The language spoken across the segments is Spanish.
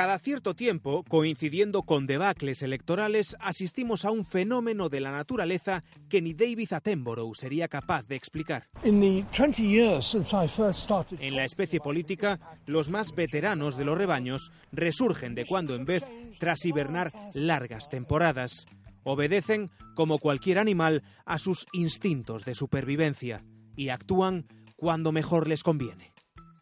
Cada cierto tiempo, coincidiendo con debacles electorales, asistimos a un fenómeno de la naturaleza que ni David Attenborough sería capaz de explicar. En la especie política, los más veteranos de los rebaños resurgen de cuando en vez tras hibernar largas temporadas. Obedecen, como cualquier animal, a sus instintos de supervivencia y actúan cuando mejor les conviene.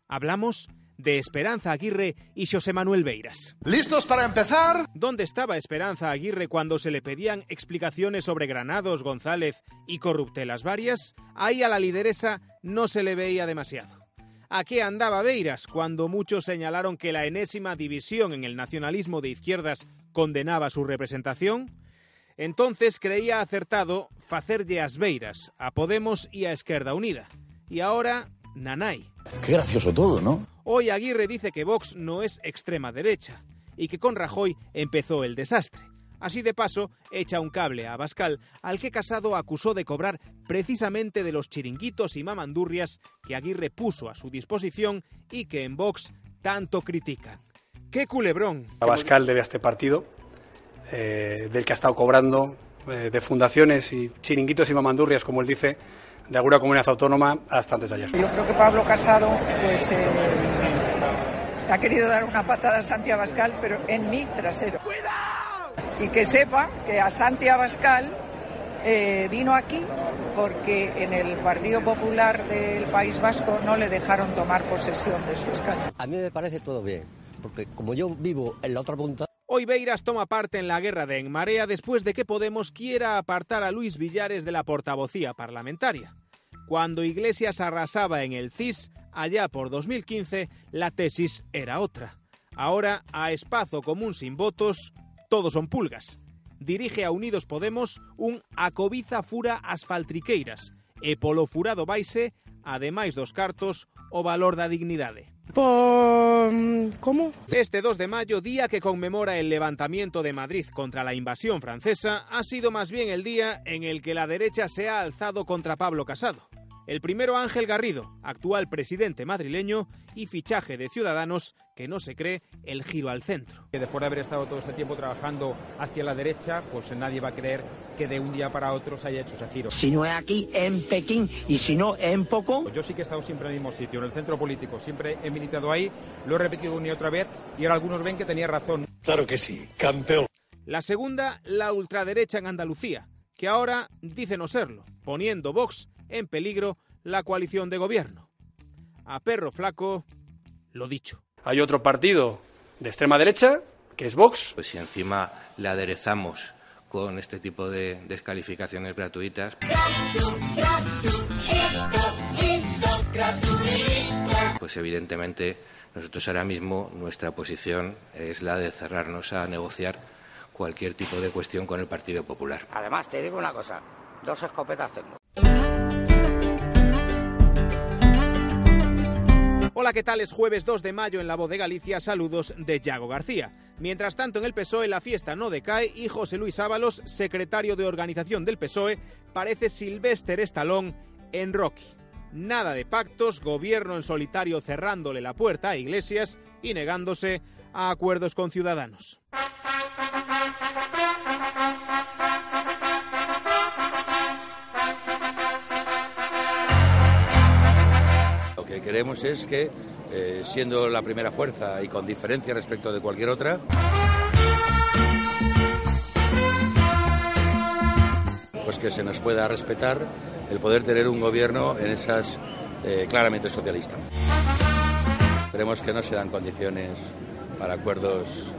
Hablamos de Esperanza Aguirre y José Manuel Beiras. ¿Listos para empezar? ¿Dónde estaba Esperanza Aguirre cuando se le pedían explicaciones sobre Granados, González y corruptelas varias? Ahí a la lideresa no se le veía demasiado. ¿A qué andaba Beiras cuando muchos señalaron que la enésima división en el nacionalismo de izquierdas condenaba su representación? Entonces creía acertado facerlle as Beiras a Podemos y a Esquerda Unida. Y ahora, nanay. Qué gracioso todo, ¿no? Hoy Aguirre dice que Vox no es extrema derecha y que con Rajoy empezó el desastre. Así de paso, echa un cable a Abascal, al que Casado acusó de cobrar precisamente de los chiringuitos y mamandurrias que Aguirre puso a su disposición y que en Vox tanto critican. ¡Qué culebrón! Abascal debe a este partido, eh, del que ha estado cobrando eh, de fundaciones y chiringuitos y mamandurrias, como él dice, de alguna comunidad autónoma hasta antes de ayer. Yo creo que Pablo Casado pues, eh, ha querido dar una patada a Santi Abascal, pero en mi trasero. ¡Cuidado! Y que sepa que a Santi Abascal eh, vino aquí porque en el Partido Popular del País Vasco no le dejaron tomar posesión de su escaño. A mí me parece todo bien, porque como yo vivo en la otra punta, Hoy Beiras toma parte en la guerra de En Marea después de que Podemos quiera apartar a Luis Villares de la portavocía parlamentaria. Cuando Iglesias arrasaba en el CIS, allá por 2015, la tesis era otra. Ahora, a espacio común sin votos, todos son pulgas. Dirige a Unidos Podemos un acobiza fura asfaltriqueiras e polo furado vaise, ademais dos cartos, o valor da dignidade. ¿Cómo? Este 2 de mayo, día que conmemora el levantamiento de Madrid contra la invasión francesa, ha sido más bien el día en el que la derecha se ha alzado contra Pablo Casado. El primero Ángel Garrido, actual presidente madrileño y fichaje de Ciudadanos, que no se cree el giro al centro. Que después de haber estado todo este tiempo trabajando hacia la derecha, pues nadie va a creer que de un día para otro se haya hecho ese giro. Si no es aquí, en Pekín, y si no, en poco. Pues yo sí que he estado siempre en el mismo sitio, en el centro político. Siempre he militado ahí, lo he repetido una y otra vez, y ahora algunos ven que tenía razón. Claro que sí, campeón. La segunda, la ultraderecha en Andalucía, que ahora dice no serlo, poniendo Vox en peligro la coalición de gobierno. A perro flaco, lo dicho. Hay otro partido de extrema derecha, que es Vox. Pues si encima le aderezamos con este tipo de descalificaciones gratuitas. Pues evidentemente nosotros ahora mismo nuestra posición es la de cerrarnos a negociar cualquier tipo de cuestión con el Partido Popular. Además, te digo una cosa, dos escopetas tengo. Hola, ¿qué tal? Es jueves 2 de mayo en la voz de Galicia. Saludos de Yago García. Mientras tanto, en el PSOE la fiesta no decae y José Luis Ábalos, secretario de organización del PSOE, parece Silvestre Estalón en Rocky. Nada de pactos, gobierno en solitario cerrándole la puerta a Iglesias y negándose a acuerdos con ciudadanos. Que queremos es que, eh, siendo la primera fuerza y con diferencia respecto de cualquier otra, pues que se nos pueda respetar el poder tener un gobierno en esas eh, claramente socialista. Creemos que no se dan condiciones para acuerdos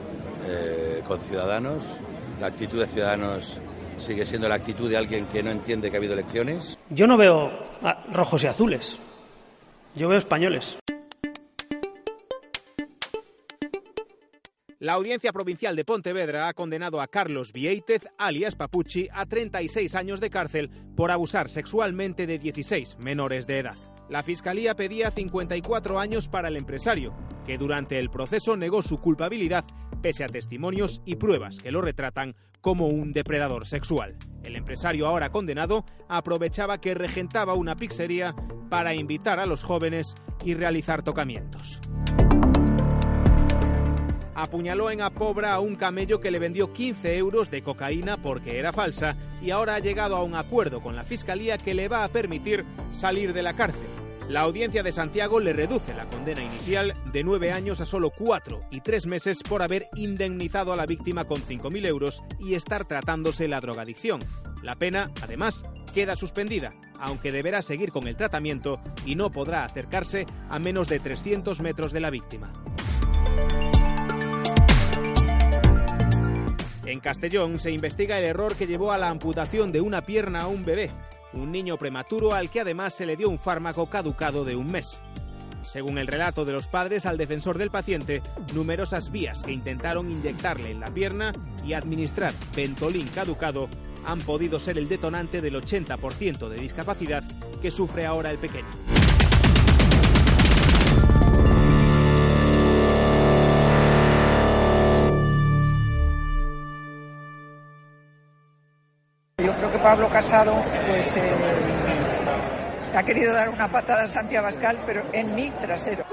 eh, con ciudadanos. La actitud de ciudadanos sigue siendo la actitud de alguien que no entiende que ha habido elecciones. Yo no veo rojos y azules. Yo veo españoles. La Audiencia Provincial de Pontevedra ha condenado a Carlos Vieitez, alias Papucci, a 36 años de cárcel por abusar sexualmente de 16 menores de edad. La Fiscalía pedía 54 años para el empresario, que durante el proceso negó su culpabilidad pese a testimonios y pruebas que lo retratan como un depredador sexual. El empresario ahora condenado aprovechaba que regentaba una pizzería para invitar a los jóvenes y realizar tocamientos. apuñaló en Apobra a un camello que le vendió 15 euros de cocaína porque era falsa y ahora ha llegado a un acuerdo con la Fiscalía que le va a permitir salir de la cárcel. La audiencia de Santiago le reduce la condena inicial de nueve años a solo cuatro y tres meses por haber indemnizado a la víctima con 5.000 euros y estar tratándose la drogadicción. La pena, además, queda suspendida, aunque deberá seguir con el tratamiento y no podrá acercarse a menos de 300 metros de la víctima. En Castellón se investiga el error que llevó a la amputación de una pierna a un bebé, un niño prematuro al que además se le dio un fármaco caducado de un mes. Según el relato de los padres al defensor del paciente, numerosas vías que intentaron inyectarle en la pierna y administrar pentolín caducado han podido ser el detonante del 80% de discapacidad que sufre ahora el pequeño. Pablo Casado pues eh, ha querido dar una patada a Santiago Abascal, pero en mi trasero.